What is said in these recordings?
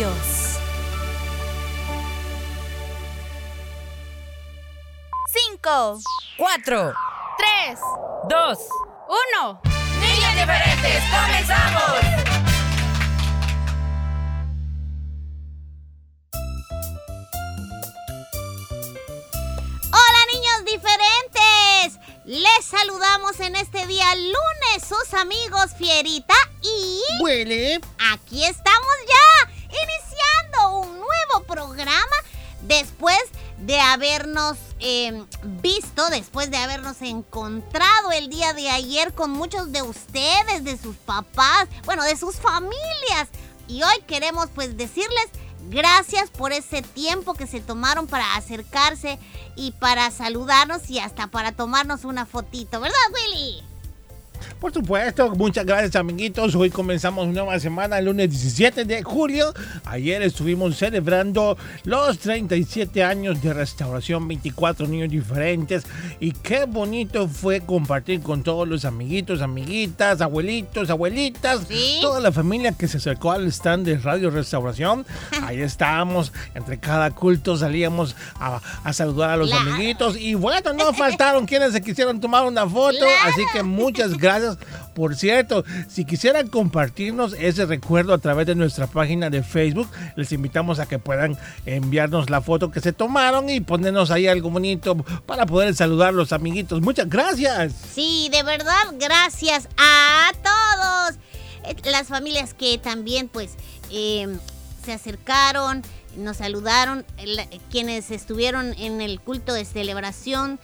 Dios. Cinco, Cuatro, tres, dos, uno. niños diferentes, comenzamos. Hola niños diferentes. Les saludamos en este día lunes sus amigos Fierita y... Huele. Aquí estamos ya, iniciando un nuevo programa después de habernos eh, visto, después de habernos encontrado el día de ayer con muchos de ustedes, de sus papás, bueno, de sus familias. Y hoy queremos pues decirles gracias por ese tiempo que se tomaron para acercarse y para saludarnos y hasta para tomarnos una fotito, ¿verdad Willy? Por supuesto, muchas gracias amiguitos. Hoy comenzamos una nueva semana, el lunes 17 de julio. Ayer estuvimos celebrando los 37 años de restauración, 24 niños diferentes. Y qué bonito fue compartir con todos los amiguitos, amiguitas, abuelitos, abuelitas, Sí. toda la familia que se acercó al stand de Radio Restauración. Ahí estábamos, entre cada culto salíamos a, a saludar a los Claro. amiguitos. Y bueno, no faltaron quienes se quisieron tomar una foto. Claro. Así que muchas gracias. Por cierto, si quisieran compartirnos ese recuerdo a través de nuestra página de Facebook, les invitamos a que puedan enviarnos la foto que se tomaron y ponernos ahí algo bonito para poder saludar a los amiguitos. Muchas gracias. Sí, de verdad, gracias a todos. Eh, Las familias que también, pues, eh, se acercaron, nos saludaron, quienes estuvieron en el culto de celebración,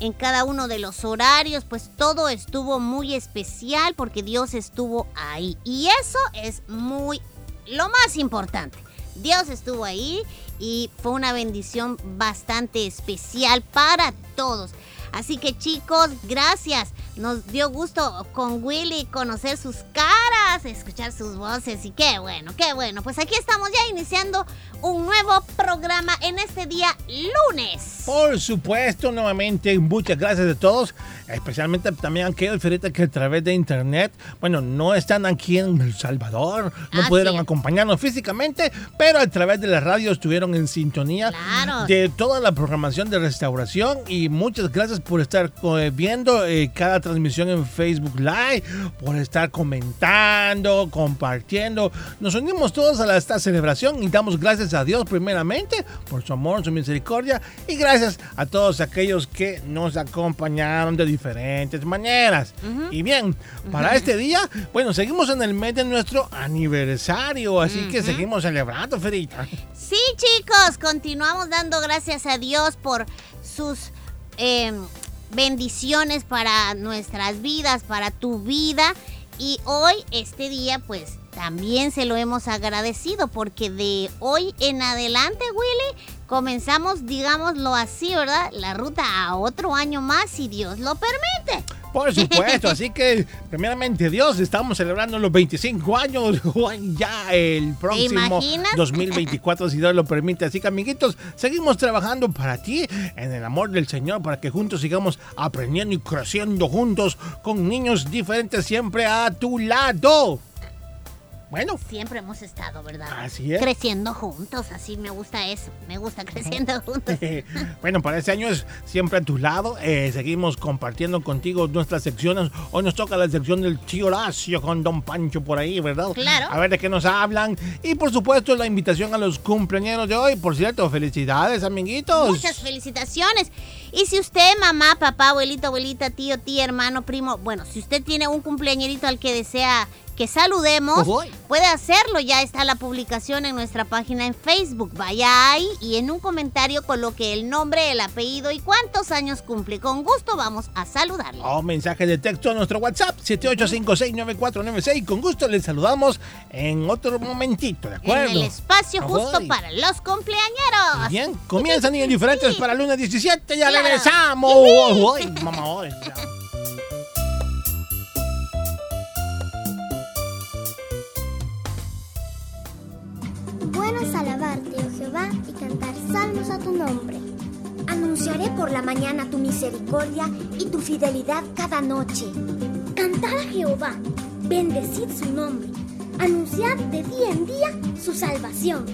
en cada uno de los horarios, pues todo estuvo muy especial porque Dios estuvo ahí. Y eso es muy, lo más importante. Dios estuvo ahí y fue una bendición bastante especial para todos. Así que chicos, gracias. Nos dio gusto con Willy conocer sus caras, escuchar sus voces y qué bueno, qué bueno. Pues aquí estamos ya iniciando un nuevo programa en este día lunes. Por supuesto, nuevamente, muchas gracias a todos, especialmente también a aquellos feritas que a través de internet, bueno, no están aquí en El Salvador, no Ah, pudieron sí. acompañarnos físicamente, pero a través de la radio estuvieron en sintonía Claro. de toda la programación de restauración y muchas gracias por estar eh, viendo eh, cada transmisión en Facebook Live, por estar comentando, compartiendo. Nos unimos todos a la- esta celebración y damos gracias a Dios primeramente por su amor, su misericordia y gracias a todos aquellos que nos acompañaron de diferentes maneras. Y bien, para este día, bueno, seguimos en el mes de nuestro aniversario, así que seguimos celebrando, Ferita. Sí, chicos, continuamos dando gracias a Dios por sus eh, bendiciones para nuestras vidas, para tu vida. Y hoy, este día, pues también se lo hemos agradecido porque de hoy en adelante, Willy, comenzamos, digámoslo así, ¿verdad? La ruta a otro año más, si Dios lo permite. Por supuesto, así que primeramente Dios, estamos celebrando los 25 años ya el próximo imaginas? 2024, si Dios lo permite. Así que amiguitos, seguimos trabajando para ti en el amor del Señor, para que juntos sigamos aprendiendo y creciendo juntos con niños diferentes siempre a tu lado. Bueno, Siempre hemos estado, ¿verdad? Así es. Creciendo juntos, así me gusta eso. Me gusta creciendo juntos. bueno, para este año es siempre a tu lado. Eh, seguimos compartiendo contigo nuestras secciones. Hoy nos toca la sección del tío Horacio con Don Pancho por ahí, ¿verdad? Claro. A ver de qué nos hablan. Y por supuesto, la invitación a los cumpleaños de hoy. Por cierto, felicidades, amiguitos. Muchas felicitaciones. Y si usted, mamá, papá, abuelito, abuelita, tío, tía, hermano, primo, bueno, si usted tiene un cumpleañerito al que desea que saludemos, Ujú. puede hacerlo. Ya está la publicación en nuestra página en Facebook. Vaya ahí y en un comentario coloque el nombre, el apellido y cuántos años cumple. Con gusto vamos a saludarlo. O mensaje de texto a nuestro WhatsApp 78569496. Con gusto les saludamos en otro momentito, ¿de acuerdo? En el espacio justo para los cumpleañeros. Bien, comienzan niños diferentes para el lunes 17. Ya regresamos. Mamá, uy, ya. Bueno es alabarte, oh Jehová, y cantar salmos a tu nombre. Anunciaré por la mañana tu misericordia y tu fidelidad cada noche. Cantad a Jehová, bendecid su nombre, anunciad de día en día su salvación.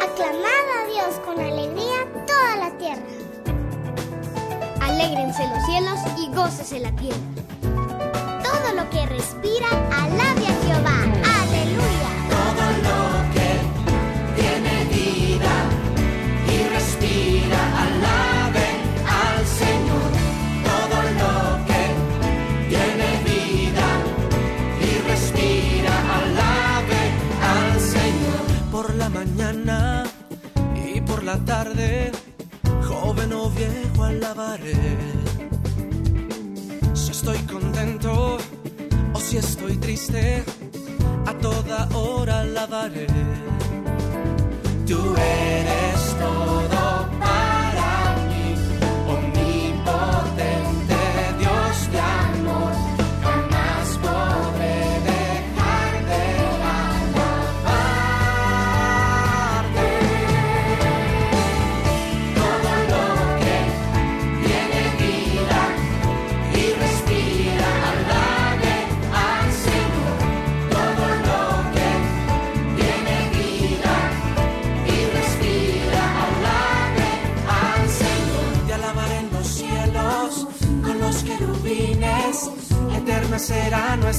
Aclamad a Dios con alegría toda la tierra. Alégrense los cielos y gócese la tierra. Si estoy contento o si estoy triste, a toda hora alabaré. Tú eres todo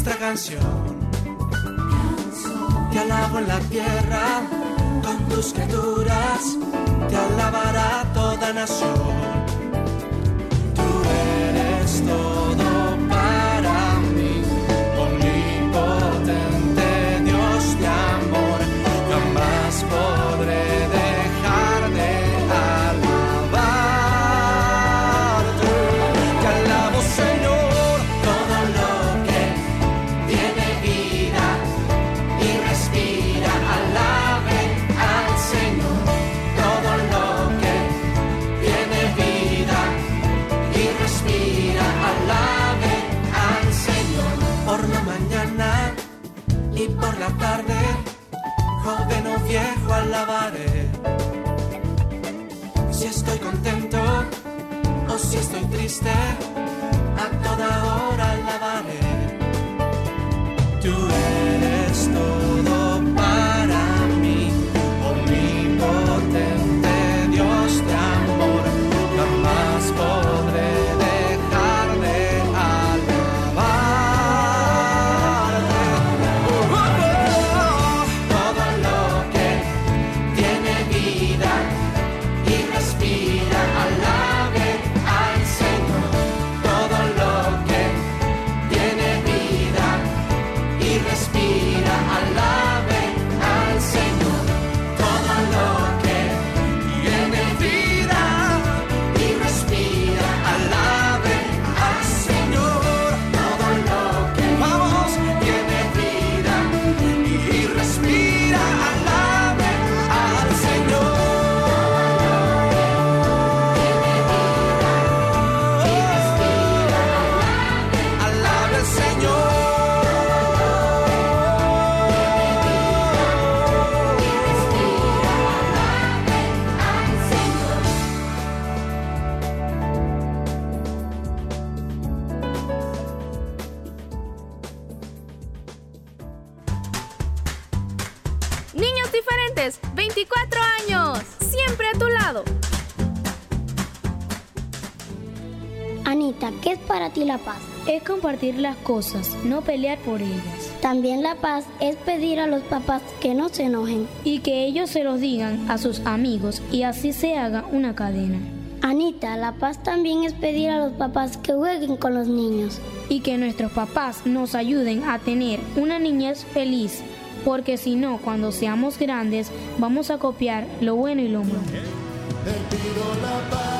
nuestra canción. Te alabo en la tierra con tus criaturas, te alabará toda nación. Tú eres todo i a toda hora. Compartir las cosas, no pelear por ellas. También la paz es pedir a los papás que no se enojen. Y que ellos se los digan a sus amigos y así se haga una cadena. Anita, la paz también es pedir a los papás que jueguen con los niños. Y que nuestros papás nos ayuden a tener una niñez feliz, porque si no, cuando seamos grandes, vamos a copiar lo bueno y lo malo. Te pido la paz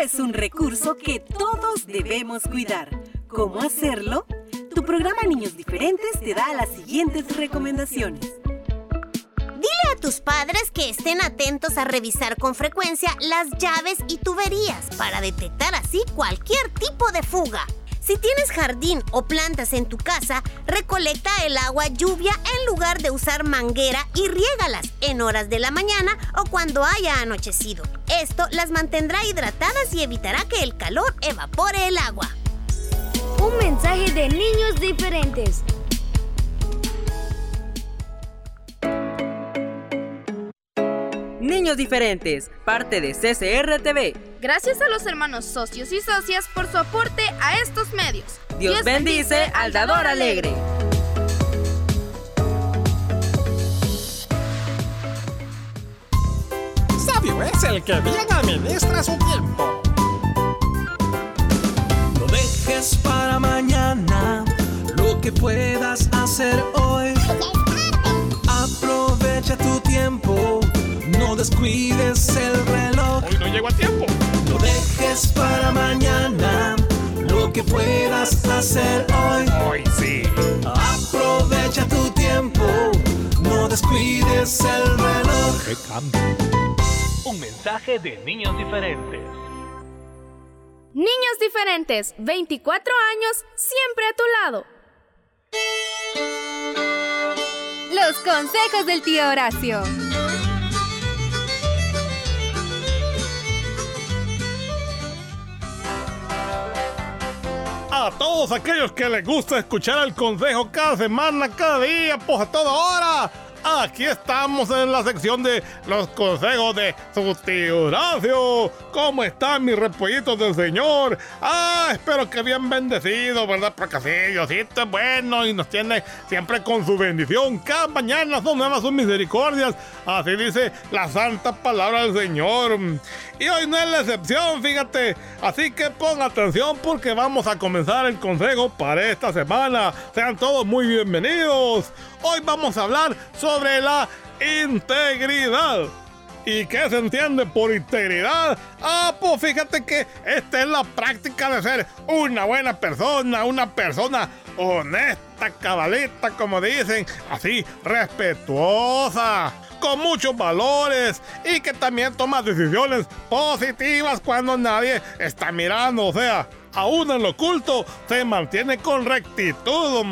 es un recurso que todos debemos cuidar. ¿Cómo hacerlo? Tu programa Niños Diferentes te da las siguientes recomendaciones. Dile a tus padres que estén atentos a revisar con frecuencia las llaves y tuberías para detectar así cualquier tipo de fuga. Si tienes jardín o plantas en tu casa, recolecta el agua lluvia en lugar de usar manguera y riégalas en horas de la mañana o cuando haya anochecido. Esto las mantendrá hidratadas y evitará que el calor evapore el agua. Un mensaje de niños diferentes. Niños diferentes, parte de CCR TV. Gracias a los hermanos socios y socias por su aporte a estos medios. Dios, bendice al dador alegre. Sabio es el que bien administra su tiempo. No dejes para mañana lo que puedas hacer hoy. Descuides el reloj. Hoy no llego a tiempo. No dejes para mañana lo que puedas hacer hoy. Hoy sí. Aprovecha tu tiempo, no descuides el reloj. ¡Qué cambio! Un mensaje de niños diferentes. Niños diferentes, 24 años, siempre a tu lado. Los consejos del tío Horacio. A todos aquellos que les gusta escuchar el consejo cada semana, cada día, pues a toda hora. Aquí estamos en la sección de los consejos de su tío Horacio. ¿Cómo están mis repollitos del Señor? Ah, espero que bien bendecidos, ¿verdad? Porque así Diosito es bueno y nos tiene siempre con su bendición. Cada mañana son nuevas sus misericordias. Así dice la santa palabra del Señor. Y hoy no es la excepción, fíjate. Así que pon atención porque vamos a comenzar el consejo para esta semana. Sean todos muy bienvenidos. Hoy vamos a hablar sobre la integridad. ¿Y qué se entiende por integridad? Ah, pues fíjate que esta es la práctica de ser una buena persona, una persona honesta, cabalita, como dicen, así, respetuosa, con muchos valores y que también toma decisiones positivas cuando nadie está mirando, o sea, aún en lo oculto se mantiene con rectitud.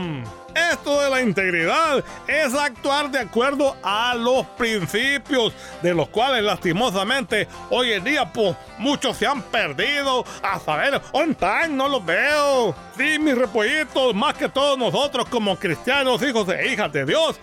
Esto de la integridad es actuar de acuerdo a los principios de los cuales lastimosamente hoy en día pues muchos se han perdido a saber on time no los veo. Sí, mis repollitos, más que todos nosotros como cristianos, hijos e hijas de Dios,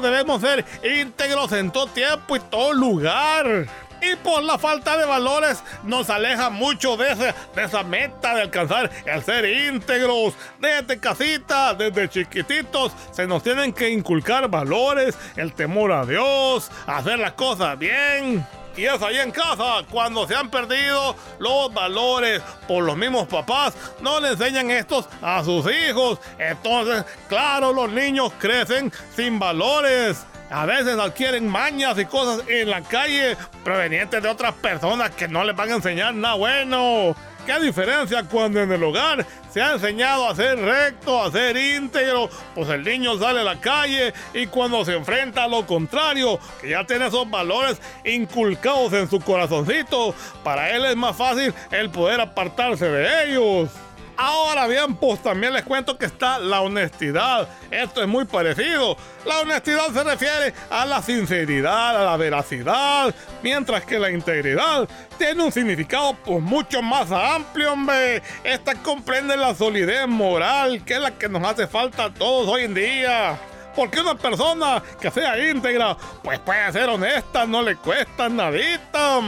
debemos ser íntegros en todo tiempo y todo lugar. Y por la falta de valores nos aleja mucho de, ese, de esa meta de alcanzar el ser íntegros. Desde casita, desde chiquititos, se nos tienen que inculcar valores, el temor a Dios, hacer las cosas bien. Y es ahí en casa cuando se han perdido los valores por los mismos papás. No le enseñan estos a sus hijos. Entonces, claro, los niños crecen sin valores. A veces adquieren mañas y cosas en la calle provenientes de otras personas que no les van a enseñar nada bueno. ¿Qué diferencia cuando en el hogar se ha enseñado a ser recto, a ser íntegro? Pues el niño sale a la calle y cuando se enfrenta a lo contrario, que ya tiene esos valores inculcados en su corazoncito, para él es más fácil el poder apartarse de ellos. Ahora bien, pues también les cuento que está la honestidad. Esto es muy parecido. La honestidad se refiere a la sinceridad, a la veracidad, mientras que la integridad tiene un significado pues mucho más amplio, hombre. Esta comprende la solidez moral, que es la que nos hace falta a todos hoy en día. Porque una persona que sea íntegra, pues puede ser honesta, no le cuesta nadita.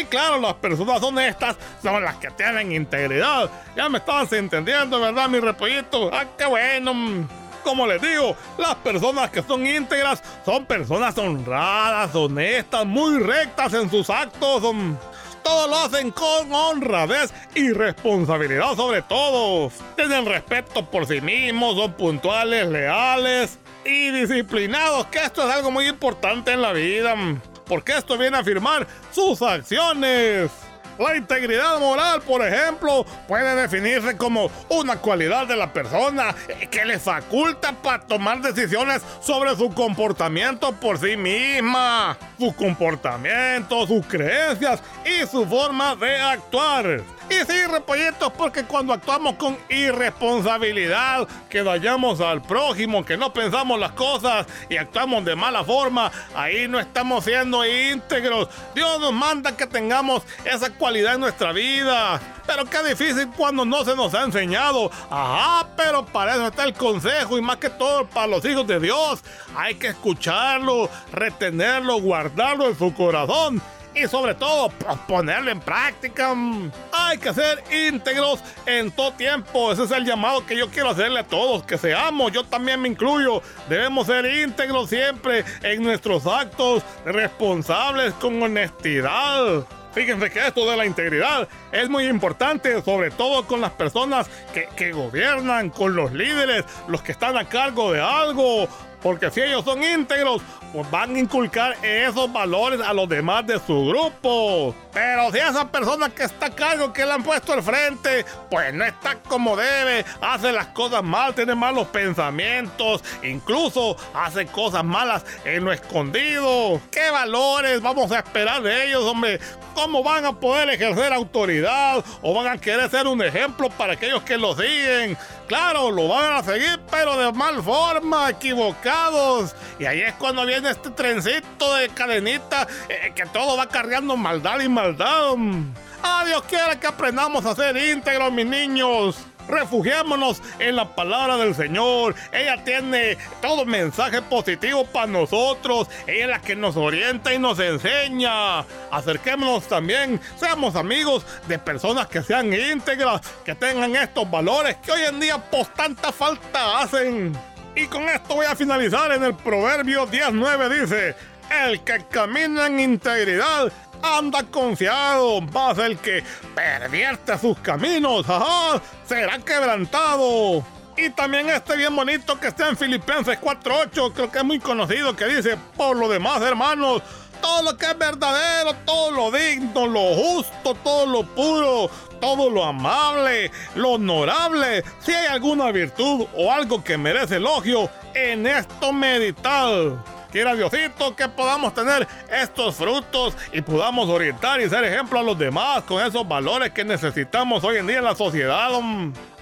Y claro, las personas honestas son las que tienen integridad. Ya me estabas entendiendo, ¿verdad, mi repollito? Ah, qué bueno. Como les digo, las personas que son íntegras son personas honradas, honestas, muy rectas en sus actos. Todo lo hacen con honradez y responsabilidad sobre todo. Tienen respeto por sí mismos, son puntuales, leales y disciplinados, que esto es algo muy importante en la vida porque esto viene a afirmar sus acciones. La integridad moral, por ejemplo, puede definirse como una cualidad de la persona que le faculta para tomar decisiones sobre su comportamiento por sí misma, su comportamiento, sus creencias y su forma de actuar. Y sí, repollitos, porque cuando actuamos con irresponsabilidad, que dañamos al prójimo, que no pensamos las cosas y actuamos de mala forma, ahí no estamos siendo íntegros. Dios nos manda que tengamos esa cualidad en nuestra vida. Pero qué difícil cuando no se nos ha enseñado. Ajá, pero para eso está el consejo y más que todo para los hijos de Dios. Hay que escucharlo, retenerlo, guardarlo en su corazón y sobre todo ponerlo en práctica. Hay que ser íntegros en todo tiempo. Ese es el llamado que yo quiero hacerle a todos, que seamos, yo también me incluyo. Debemos ser íntegros siempre en nuestros actos, responsables con honestidad. Fíjense que esto de la integridad es muy importante, sobre todo con las personas que, que, gobiernan, con los líderes, los que están a cargo de algo. Porque si ellos son íntegros, pues van a inculcar esos valores a los demás de su grupo. Pero si esa persona que está a cargo, que le han puesto al frente, pues no está como debe, hace las cosas mal, tiene malos pensamientos, incluso hace cosas malas en lo escondido. ¿Qué valores vamos a esperar de ellos, hombre? ¿Cómo van a poder ejercer autoridad o van a querer ser un ejemplo para aquellos que lo siguen? Claro, lo van a seguir, pero de mal forma, equivocados. Y ahí es cuando viene este trencito de cadenita eh, que todo va cargando maldad y maldad. Ah, Dios quiera que aprendamos a ser íntegros, mis niños. Refugiémonos en la palabra del Señor. Ella tiene todo mensaje positivo para nosotros. Ella es la que nos orienta y nos enseña. Acerquémonos también, seamos amigos de personas que sean íntegras, que tengan estos valores que hoy en día por tanta falta hacen. Y con esto voy a finalizar en el Proverbio 19 dice, el que camina en integridad anda confiado, más el que pervierte sus caminos, será quebrantado. Y también este bien bonito que está en Filipenses 4.8, creo que es muy conocido, que dice, por lo demás, hermanos, todo lo que es verdadero, todo lo digno, lo justo, todo lo puro, todo lo amable, lo honorable, si hay alguna virtud o algo que merece elogio, en esto meditar. Quiera Diosito que podamos tener estos frutos y podamos orientar y ser ejemplo a los demás con esos valores que necesitamos hoy en día en la sociedad.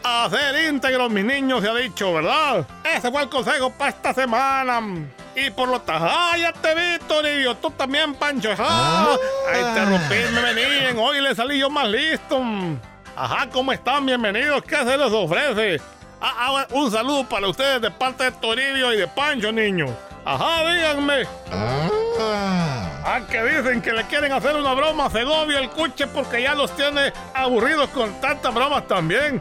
A ser íntegros, mis niños, se ha dicho, ¿verdad? Ese fue el consejo para esta semana. Y por lo tanto, ¡ah, ya te vi, Toribio! Tú también, Pancho. ¡Ah! A interrumpirme, venían. Hoy le salí yo más listo. Ajá, ¿cómo están? Bienvenidos. ¿Qué se les ofrece? Ah, ah, un saludo para ustedes de parte de Toribio y de Pancho, niños. Ajá, díganme. Ah. que dicen que le quieren hacer una broma a Segovia el cuche porque ya los tiene aburridos con tantas bromas también.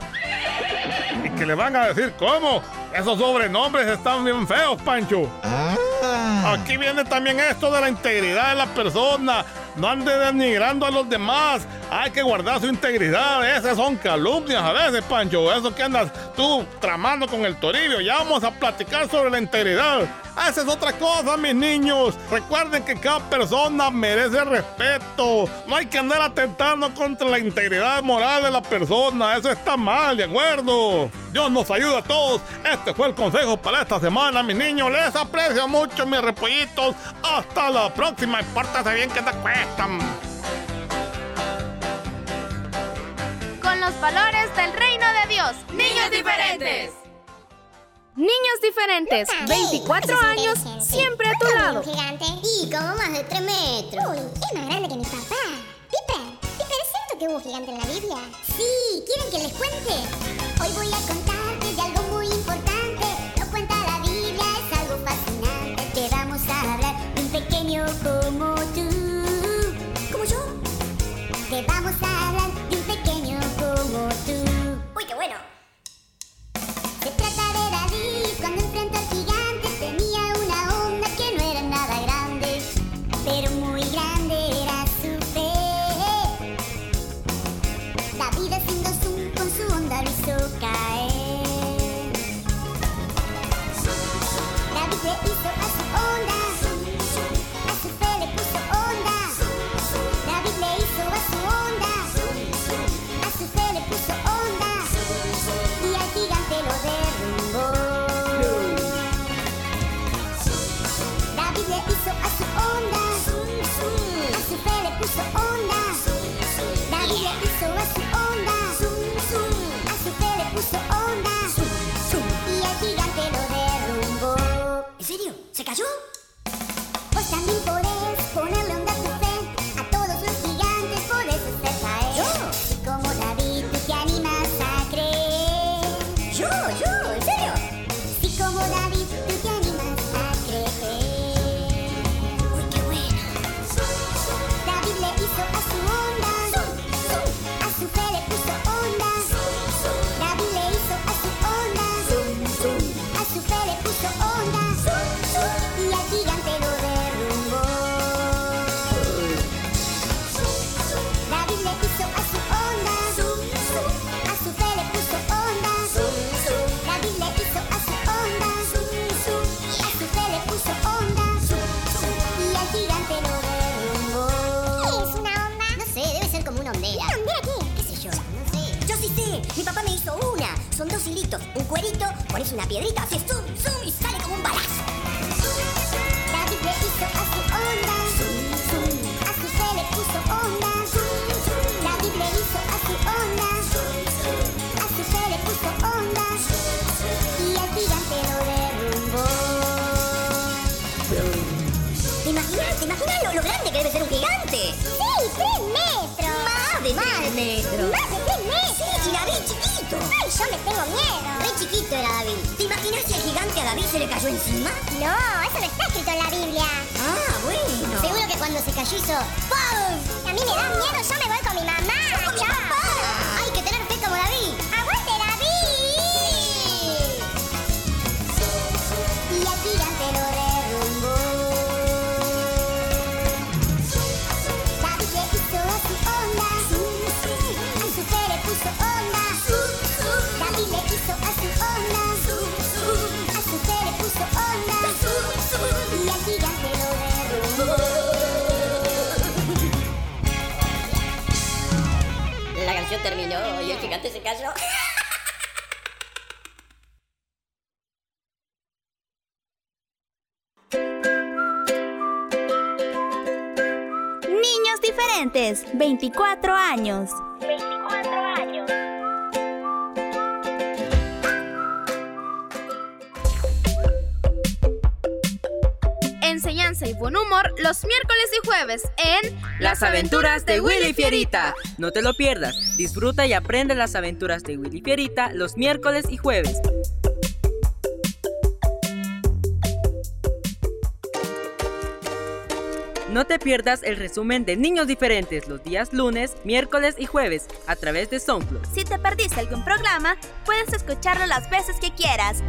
Y que le van a decir cómo. Esos sobrenombres están bien feos, Pancho. Ah. Aquí viene también esto de la integridad de la persona. No ande denigrando a los demás. Hay que guardar su integridad. Esas son calumnias a veces, Pancho. Eso que andas tú tramando con el Toribio. Ya vamos a platicar sobre la integridad. Esa es otra cosa, mis niños. Recuerden que cada persona merece respeto. No hay que andar atentando contra la integridad moral de la persona. Eso está mal, ¿de acuerdo? Dios nos ayuda a todos. Este fue el consejo para esta semana, mis niños. Les aprecio mucho, mis repollitos. Hasta la próxima. Y pórtase bien que te cuestan. los valores del reino de Dios. Niños diferentes. Niños diferentes, 24 años, siempre a tu lado. gigante y como más de 3 metros. Uy, es más grande que mi papá. Piper, Piper, ¿es cierto que hubo gigante en la Biblia? Sí, ¿quieren que les cuente? Hoy voy a contarte de algo muy importante. Lo cuenta la Biblia, es algo fascinante. Te vamos a hablar de un pequeño como tú. ¿Como yo? Te vamos a hablar de un pequeño como tú. Su fe le puso onda. David le hizo a Niños diferentes, 24 años. 24 años. Enseñanza y buen humor los miércoles y jueves en Las aventuras de Willy Fierita. No te lo pierdas. Disfruta y aprende las aventuras de Willy Fierita los miércoles y jueves. No te pierdas el resumen de Niños Diferentes los días lunes, miércoles y jueves a través de SoundCloud. Si te perdiste algún programa, puedes escucharlo las veces que quieras.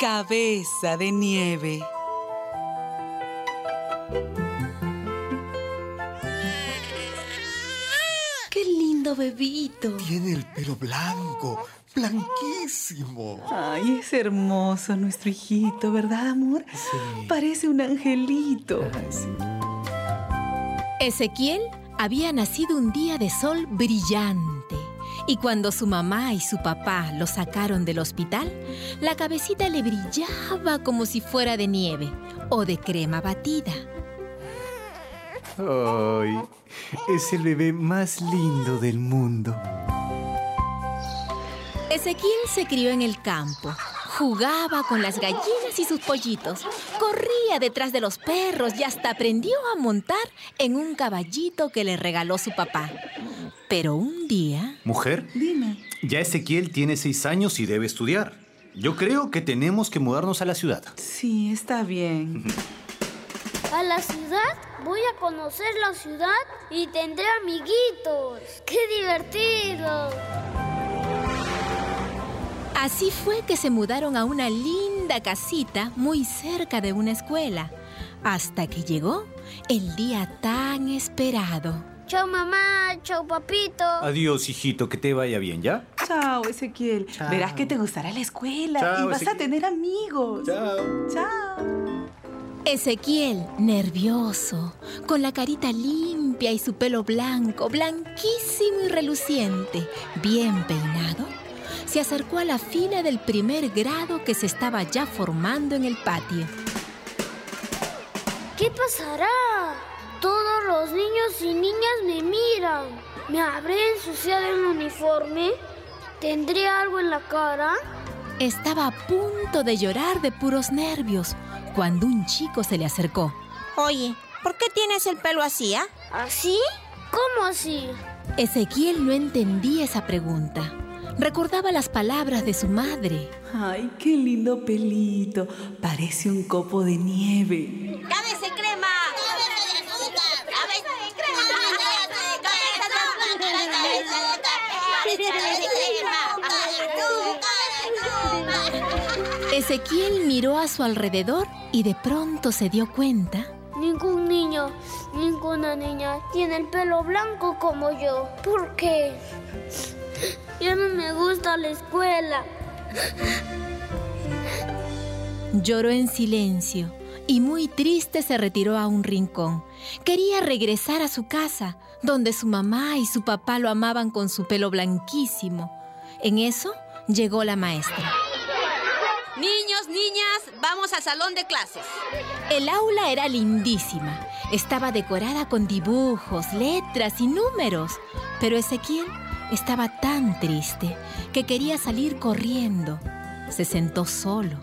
Cabeza de nieve. ¡Qué lindo bebito! Tiene el pelo blanco, blanquísimo. Ay, es hermoso nuestro hijito, ¿verdad, amor? Sí. Parece un angelito. Ezequiel había nacido un día de sol brillante y cuando su mamá y su papá lo sacaron del hospital, la cabecita le brillaba como si fuera de nieve. o de crema batida. Ay, es el bebé más lindo del mundo. Ezequiel se crió en el campo. Jugaba con las gallinas y sus pollitos. Corría detrás de los perros y hasta aprendió a montar en un caballito que le regaló su papá. Pero un día... Mujer, Dime. ya Ezequiel tiene seis años y debe estudiar. Yo creo que tenemos que mudarnos a la ciudad. Sí, está bien. ¿A la ciudad? Voy a conocer la ciudad y tendré amiguitos. ¡Qué divertido! Así fue que se mudaron a una linda casita muy cerca de una escuela, hasta que llegó el día tan esperado. Chao mamá, chao papito. Adiós, hijito, que te vaya bien, ¿ya? Chao, Ezequiel. Verás que te gustará la escuela Chao, y vas a tener amigos. Chao. Chao. Ezequiel, nervioso, con la carita limpia y su pelo blanco, blanquísimo y reluciente, bien peinado, se acercó a la fila del primer grado que se estaba ya formando en el patio. ¿Qué pasará? Todos los niños y niñas me miran. ¿Me habré ensuciado el uniforme? ¿Tendré algo en la cara? Estaba a punto de llorar de puros nervios cuando un chico se le acercó. Oye, ¿por qué tienes el pelo así, ah? ¿Así? ¿Cómo así? Ezequiel no entendía esa pregunta. Recordaba las palabras de su madre. Ay, qué lindo pelito. Parece un copo de nieve. ¡Cábese crema! Ezequiel miró a su alrededor y de pronto se dio cuenta Ningún niño, ninguna niña tiene el pelo blanco como yo. ¿Por qué? Ya no me gusta la escuela. Lloró en silencio y muy triste se retiró a un rincón. Quería regresar a su casa, donde su mamá y su papá lo amaban con su pelo blanquísimo. En eso llegó la maestra. Niños, niñas, vamos al salón de clases. El aula era lindísima. Estaba decorada con dibujos, letras y números. Pero Ezequiel estaba tan triste que quería salir corriendo. Se sentó solo.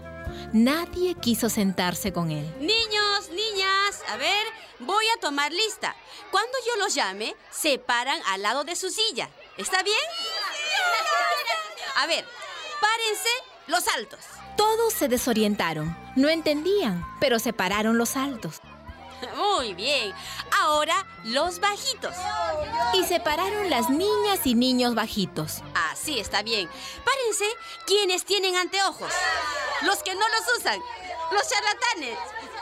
Nadie quiso sentarse con él. Niños, niñas, a ver, voy a tomar lista. Cuando yo los llame, se paran al lado de su silla. ¿Está bien? A ver, párense los altos. Todos se desorientaron. No entendían, pero se pararon los altos. Muy bien. Ahora los bajitos. Y se pararon las niñas y niños bajitos. Así está bien. Párense quienes tienen anteojos. Los que no los usan. Los charlatanes.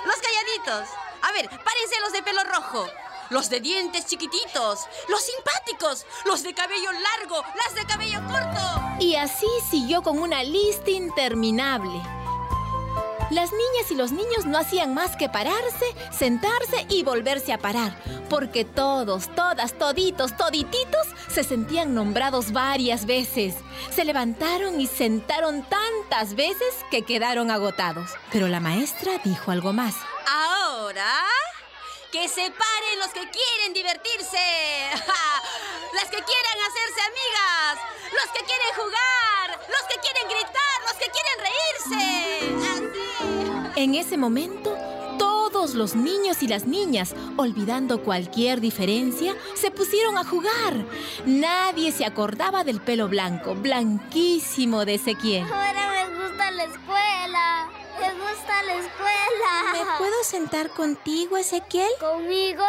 Los calladitos. A ver, párense los de pelo rojo. Los de dientes chiquititos. Los simpáticos. Los de cabello largo. Las de cabello corto. Y así siguió con una lista interminable. Las niñas y los niños no hacían más que pararse, sentarse y volverse a parar, porque todos, todas, toditos, todititos se sentían nombrados varias veces. Se levantaron y sentaron tantas veces que quedaron agotados. Pero la maestra dijo algo más. Ahora, que se paren los que quieren divertirse. Las que quieran hacerse amigas. Los que quieren jugar. Los que quieren gritar. Los que quieren reírse. En ese momento, todos los niños y las niñas, olvidando cualquier diferencia, se pusieron a jugar. Nadie se acordaba del pelo blanco, blanquísimo de Ezequiel. Ahora me gusta la escuela. Me gusta la escuela. ¿Me puedo sentar contigo, Ezequiel? ¿Conmigo?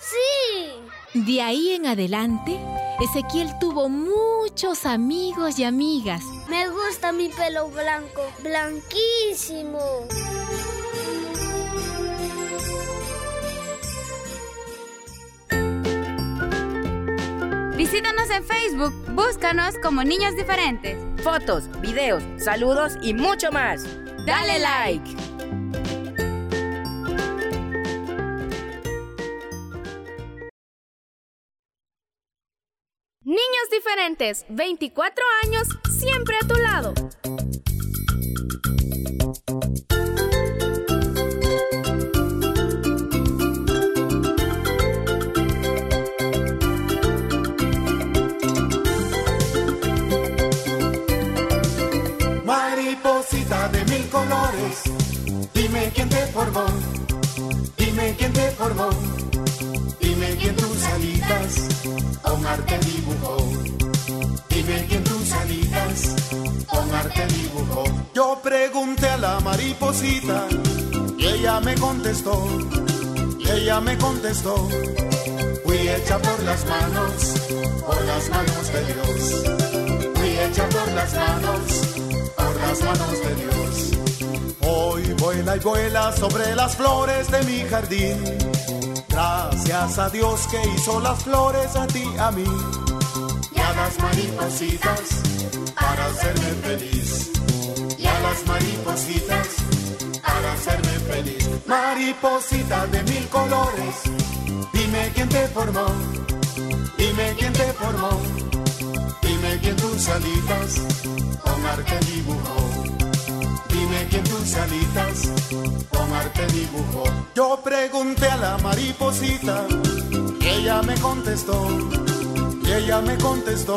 Sí. De ahí en adelante, Ezequiel tuvo muchos amigos y amigas. Me gusta mi pelo blanco, blanquísimo. Visítanos en Facebook, búscanos como Niños Diferentes. Fotos, videos, saludos y mucho más. Dale like. diferentes, 24 años, siempre a tu lado. Mariposita de mil colores, dime quién te formó, dime quién te formó, dime quién tus alitas, Omar dibujó. Yo pregunté a la mariposita y ella me contestó. Y ella me contestó. Fui hecha por las manos, por las manos de Dios. Fui hecha por las manos, por las manos de Dios. Hoy vuela y vuela sobre las flores de mi jardín. Gracias a Dios que hizo las flores a ti, a mí. Y a las maripositas hacerme feliz. Y a las maripositas para hacerme feliz. Mariposita de mil colores, dime quién te formó. Dime quién te formó. Dime quién tus alitas con arte dibujó. Dime quién tus alitas con arte dibujó. Yo pregunté a la mariposita y ella me contestó. Y ella me contestó.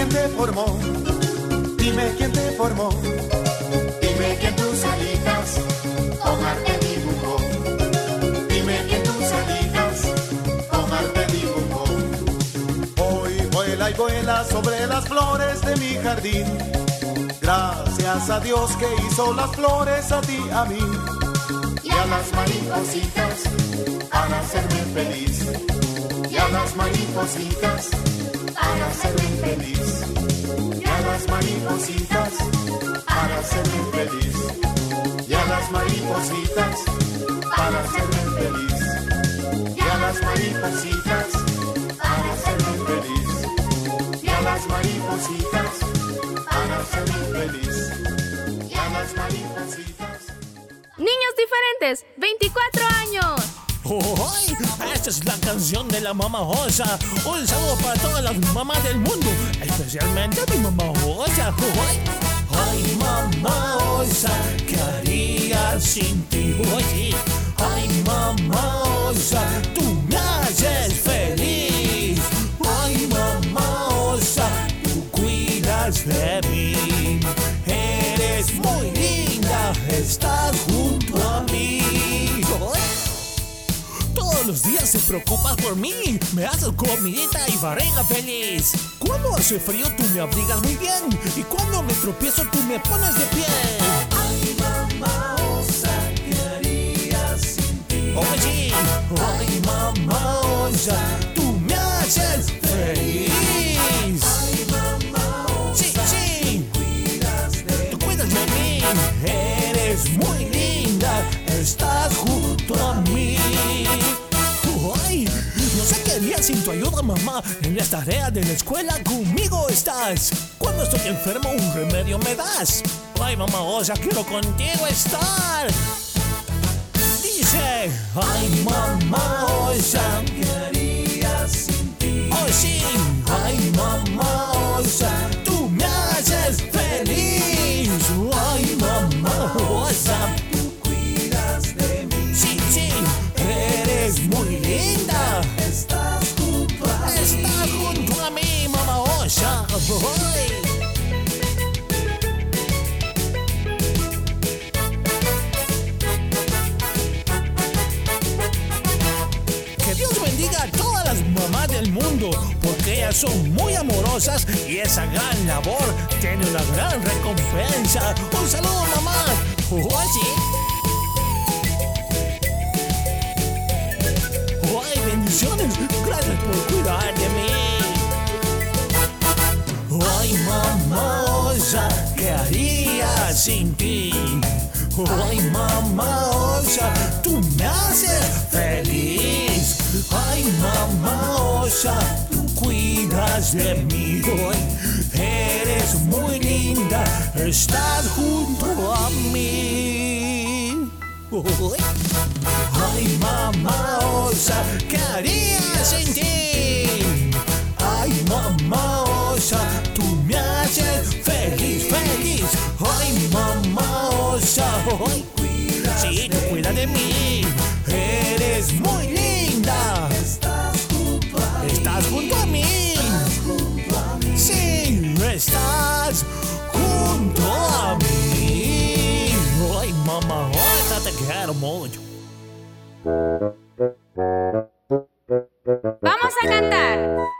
Quién te formó, dime quién te formó, dime quién tus alitas con arte dibujó. Dime quién tus alitas con arte dibujó. Hoy vuela y vuela sobre las flores de mi jardín. Gracias a Dios que hizo las flores a ti, a mí. Y a las maripositas para hacerme feliz. Y a las maripositas para hacerme feliz. Y a las maripositas para hacerme feliz. Y a las maripositas para hacerme feliz. Y a las maripositas para hacerme feliz. Y a las maripositas para hacerme feliz. Y las maripositas. Niños diferentes, 24 años. ¡Ay! Esta es la canción de la mamá Osa. Un saludo para todas las mamás del mundo, especialmente mi mamá Osa. ¡Ay! Ay, mamá Osa, ¿qué haría sin ti? Oye, ay, mamá preocupas por mí. Me haces comidita y barriga feliz. Cuando hace frío tú me abrigas muy bien. Y cuando me tropiezo tú me pones de pie. Ay, mamá, osa, ¿qué haría sin ti? Oye, ay, mamá, osa, tú me haces feliz. Ay, mamá, sí, sí. Tú cuidas de mí. Eres muy linda. Estás junto sin tu ayuda, mamá. En las tareas de la escuela conmigo estás. Cuando estoy enfermo, un remedio me das. Ay, mamá, o sea, quiero contigo estar. Dice, ay, mamá, o sea, ¿qué haría sin ti? Oh, sí, ay, mamá, o sea, porque ellas son muy amorosas y esa gran labor tiene una gran recompensa. Un saludo, mamá. Sí. ¡Ay, bendiciones! Gracias por cuidar de mí. ¡Ay, mamá osa! ¿Qué haría sin ti? ¡Ay, mamá osa! ¡Tú me haces feliz! Mamá osa, tú cuidas de mí hoy. Eres muy linda, estás junto a mí. Ay, mamá osa, ¿qué haría sin ti? Ay, mamá osa, tú me haces feliz, feliz. Ay, mamá osa, ay, sí, tú cuida de mí. Eres muy linda. Estás junto a mí. Sí, estás junto a mí. Ay, mamá te quiero mucho. Vamos a cantar.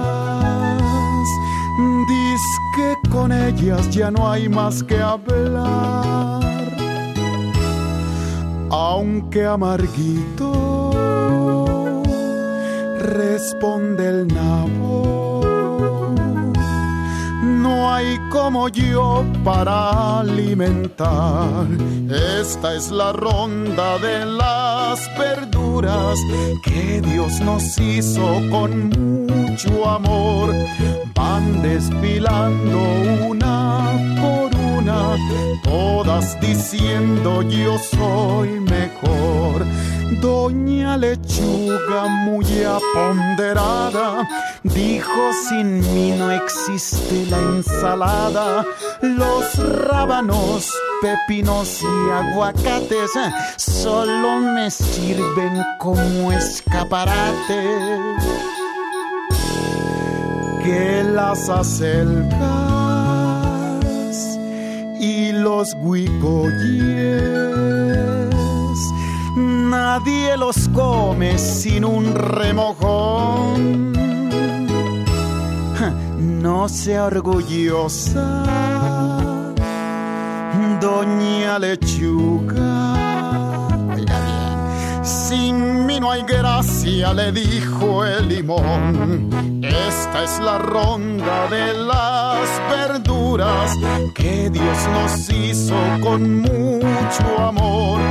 con ellas ya no hay más que hablar. Aunque amarguito, responde el nabo. No hay como yo para alimentar. Esta es la ronda de las verduras que Dios nos hizo con mucho amor. Van desfilando una por una, todas diciendo yo soy mejor. Doña Lechuga muy aponderada dijo sin mí no existe la ensalada. Los rábanos, pepinos y aguacates solo me sirven como escaparate. Que las acelgas y los huicoyes nadie los come sin un remojón. No sea orgullosa, doña lechuga. Sin mí no hay gracia, le dijo el limón. Esta es la ronda de las verduras que Dios nos hizo con mucho amor.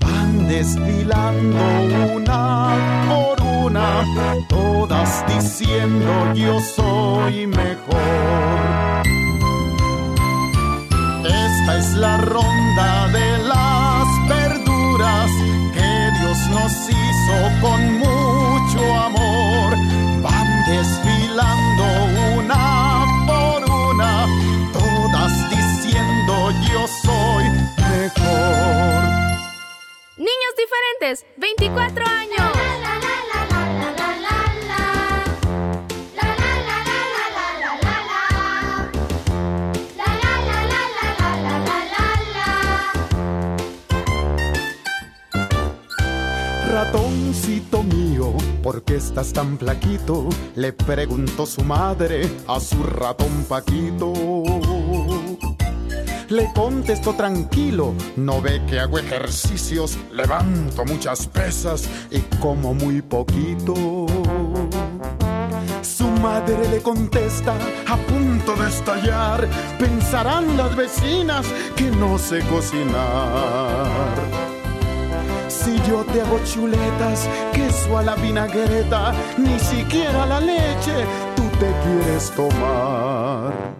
Van desfilando una por una, todas diciendo yo soy mejor. Esta es la ronda de Hizo con mucho amor. Van desfilando una por una, todas diciendo yo soy mejor. Niños diferentes, 24 años. Mío, ¿por qué estás tan flaquito? Le preguntó su madre a su ratón Paquito. Le contestó tranquilo, no ve que hago ejercicios, levanto muchas pesas y como muy poquito. Su madre le contesta, a punto de estallar, pensarán las vecinas que no sé cocinar. Si yo te hago chuletas, queso a la vinagreta, ni siquiera la leche tú te quieres tomar.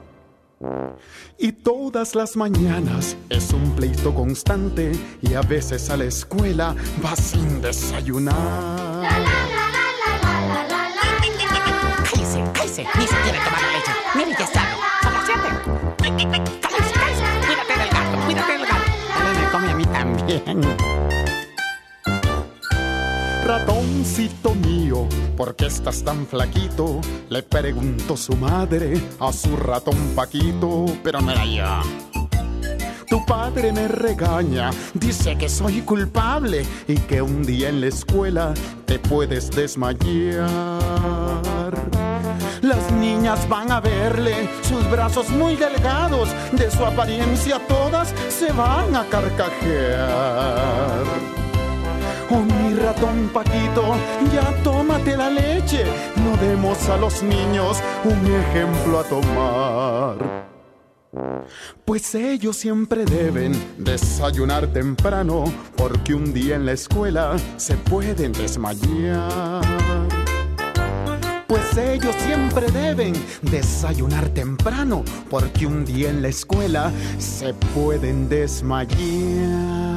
Y todas las mañanas es un pleito constante y a veces a la escuela vas sin desayunar. La, la, la, cállese, cállese, ni se quiere tomar la leche. Mire, ya es tarde, son siete. Cállese, cállese, cuídate del gato, cuídate del gato. Dale, me come a mí también. Ratoncito mío, ¿por qué estás tan flaquito? Le preguntó su madre a su ratón Paquito, pero no era yo. Tu padre me regaña, dice que soy culpable y que un día en la escuela te puedes desmayar. Las niñas van a verle sus brazos muy delgados, de su apariencia todas se van a carcajear. Oh, mi ratón Paquito, ya tómate la leche. No demos a los niños un ejemplo a tomar. Pues ellos siempre deben desayunar temprano, porque un día en la escuela se pueden desmayar. Pues ellos siempre deben desayunar temprano, porque un día en la escuela se pueden desmayar.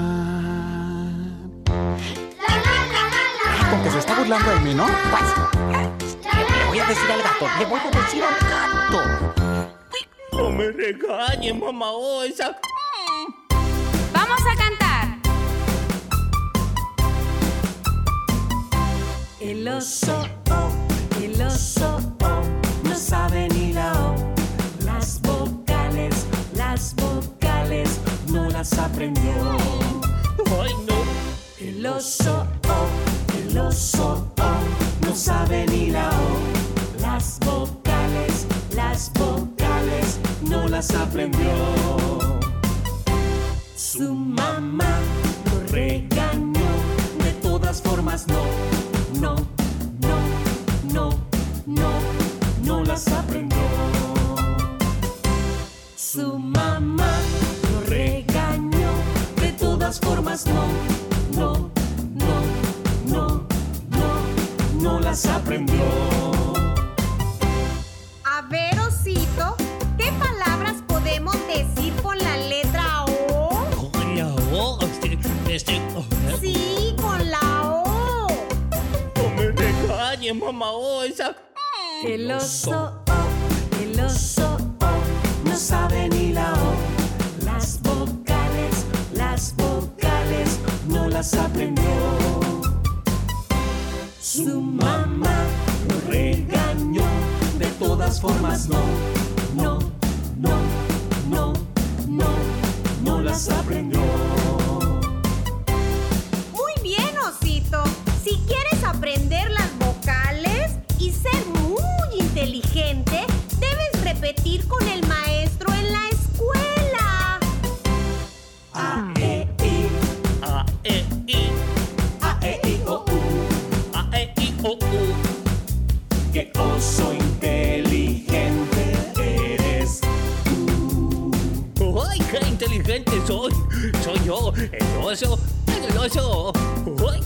Burlando de mí, ¿no? Pues, le voy a decir al gato, le voy a decir al gato. No me regañes, mamá osa. Vamos a cantar. El oso, oh, el oso, oh, no sabe ni la O. Las vocales, las vocales, no las aprendió. Ay, no. El oso, oh, el oso, oh, no sabe ni la O. Las vocales, las vocales, no las aprendió. Su mamá lo regañó, de todas formas no, no, no, no, no, no las aprendió. Su mamá lo regañó, de todas formas no, no, no las aprendió. A ver, osito, ¿qué palabras podemos decir con la letra O? Con la O, este, este, ver. Sí, con la O. No me regañes, mamá osa. El oso, oh, el oso, oh, no sabe ni la O. Las vocales, las vocales, no las aprendió. Su mamá lo regañó, de todas formas no, no, no, no, no, no las aprendió. Oso, el oso. ¡Ay!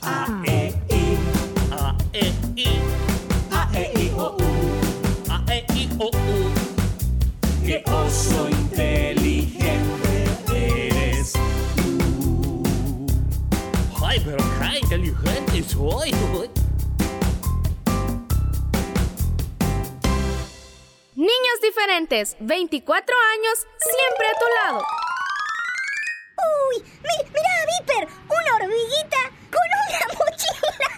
A, E, I, A, E, I, A, E, I, O, U. A, E, I, O, U. Qué oso inteligente eres. ¡Ay, pero qué inteligente soy! ¡Ay! Niños diferentes, 24 años, siempre a tu lado. ¡Una hormiguita con una mochila!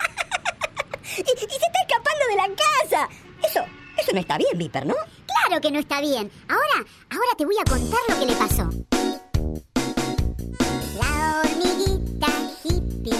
y, y se está escapando de la casa. Eso, eso no está bien, Viper, ¿no? Claro que no está bien. Ahora, ahora te voy a contar lo que le pasó. La hormiguita hippie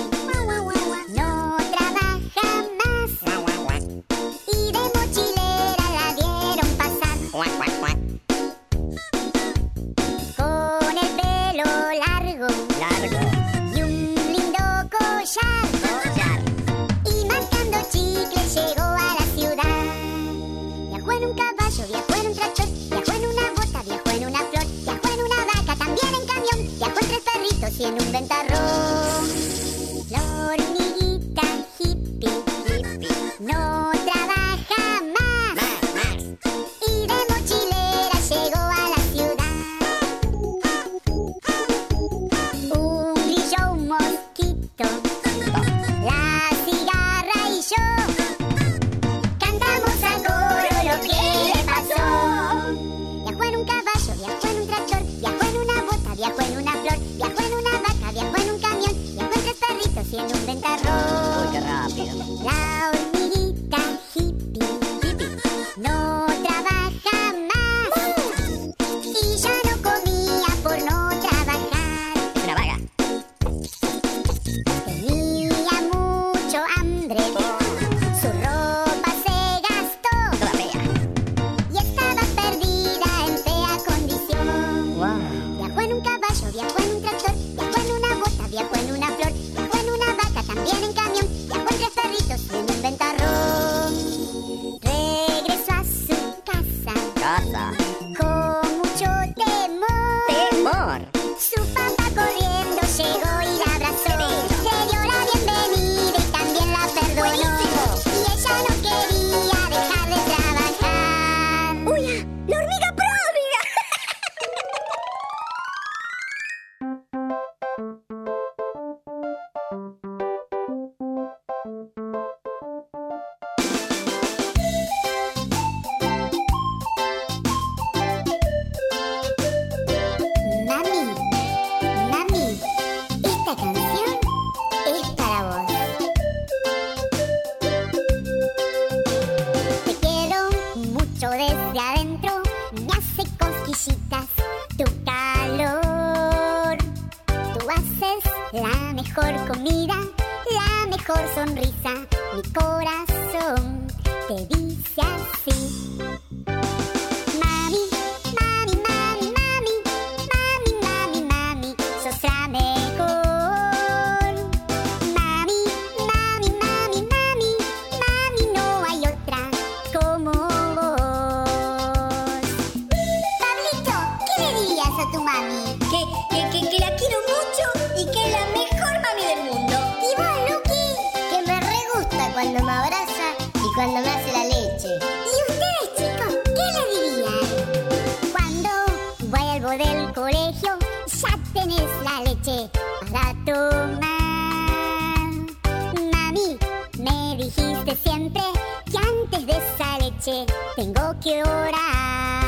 tengo que orar.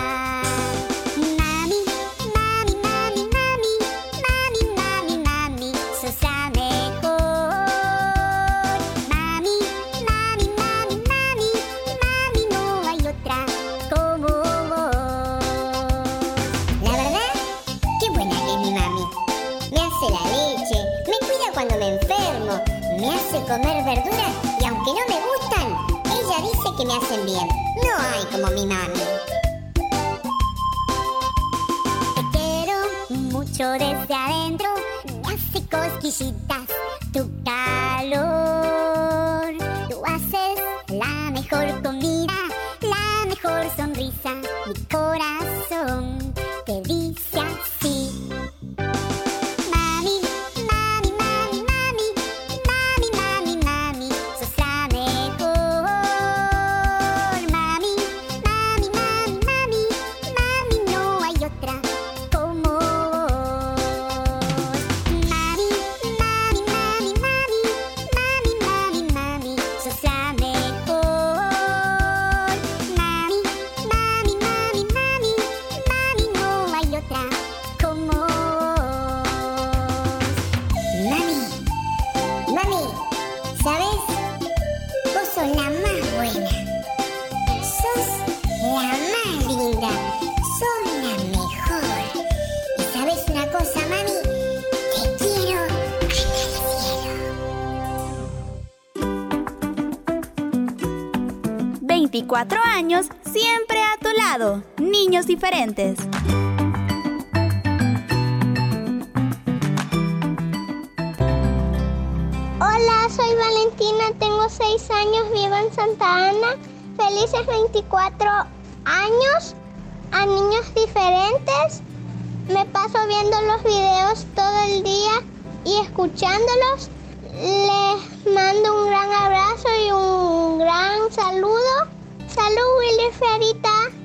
Linda. Sos la mejor. ¿Y sabes una cosa, mami? Te quiero hasta el cielo. 24 años siempre a tu lado. Niños diferentes. Hola, soy Valentina, tengo 6 años, vivo en Santa Ana. Felices 24 años a niños diferentes. Me paso viendo los videos todo el día y escuchándolos. Les mando un gran abrazo y un gran saludo. Salud, Willy Ferita.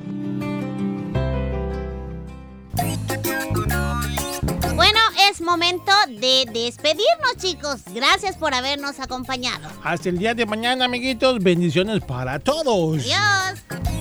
Bueno, es momento de despedirnos, chicos. Gracias por habernos acompañado. Hasta el día de mañana, amiguitos. Bendiciones para todos. Adiós.